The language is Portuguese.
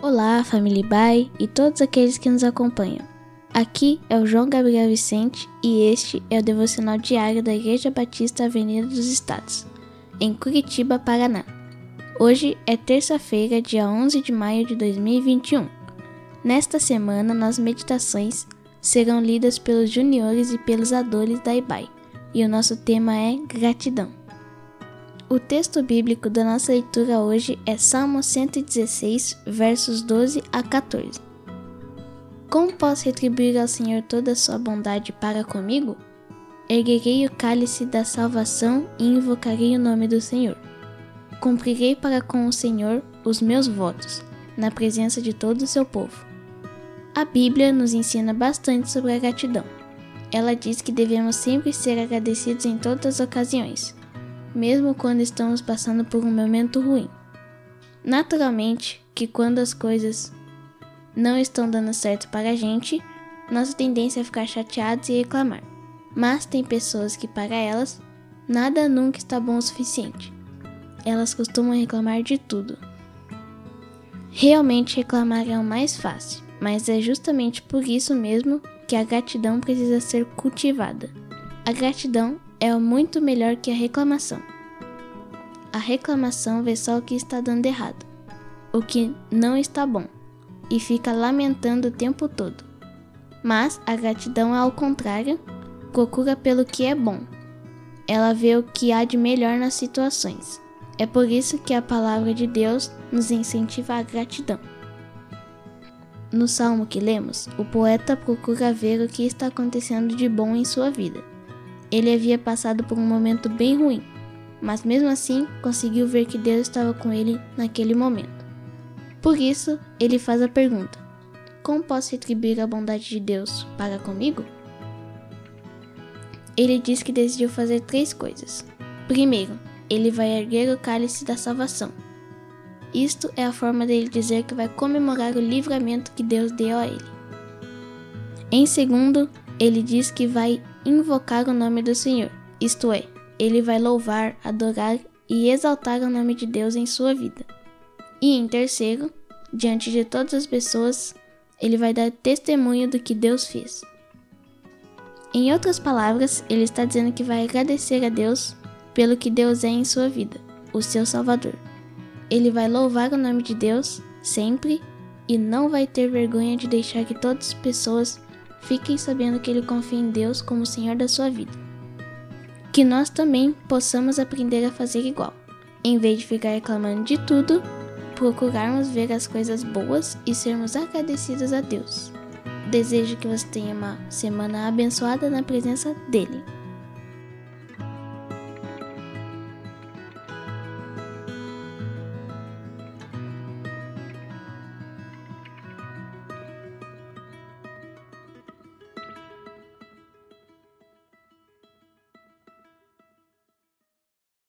Olá, família Bai e todos aqueles que nos acompanham. Aqui é o João Gabriel Vicente e este é o devocional diário da Igreja Batista Avenida dos Estados, em Curitiba, Paraná. Hoje é terça-feira, dia 11 de maio de 2021. Nesta semana, nas meditações serão lidas pelos juniores e pelos adores da IBAI, e o nosso tema é gratidão. O texto bíblico da nossa leitura hoje é Salmo 116, versos 12 a 14. Como posso retribuir ao Senhor toda a sua bondade para comigo? Erguerei o cálice da salvação e invocarei o nome do Senhor. Cumprirei para com o Senhor os meus votos, na presença de todo o seu povo. A Bíblia nos ensina bastante sobre a gratidão. Ela diz que devemos sempre ser agradecidos em todas as ocasiões mesmo quando estamos passando por um momento ruim. Naturalmente, que quando as coisas não estão dando certo para a gente, nossa tendência é ficar chateados e reclamar. Mas tem pessoas que, para elas, nada nunca está bom o suficiente. Elas costumam reclamar de tudo. Realmente reclamar é o mais fácil, mas é justamente por isso mesmo que a gratidão precisa ser cultivada. A gratidão é muito melhor que a reclamação. A reclamação vê só o que está dando errado, o que não está bom, e fica lamentando o tempo todo. Mas a gratidão, ao contrário, procura pelo que é bom. Ela vê o que há de melhor nas situações. É por isso que a palavra de Deus nos incentiva a gratidão. No salmo que lemos, o poeta procura ver o que está acontecendo de bom em sua vida ele havia passado por um momento bem ruim, mas mesmo assim conseguiu ver que Deus estava com ele naquele momento. Por isso, ele faz a pergunta: Como posso retribuir a bondade de Deus para comigo? Ele diz que decidiu fazer três coisas. Primeiro, ele vai erguer o cálice da salvação. Isto é a forma dele dizer que vai comemorar o livramento que Deus deu a ele. Em segundo, ele diz que vai invocar o nome do Senhor, isto é, ele vai louvar, adorar e exaltar o nome de Deus em sua vida. E em terceiro, diante de todas as pessoas, ele vai dar testemunho do que Deus fez. Em outras palavras, ele está dizendo que vai agradecer a Deus pelo que Deus é em sua vida, o seu Salvador. Ele vai louvar o nome de Deus sempre e não vai ter vergonha de deixar que todas as pessoas fiquem sabendo que ele confia em Deus como Senhor da sua vida. Que nós também possamos aprender a fazer igual. Em vez de ficar reclamando de tudo, procurarmos ver as coisas boas e sermos agradecidos a Deus. Desejo que você tenha uma semana abençoada na presença dele.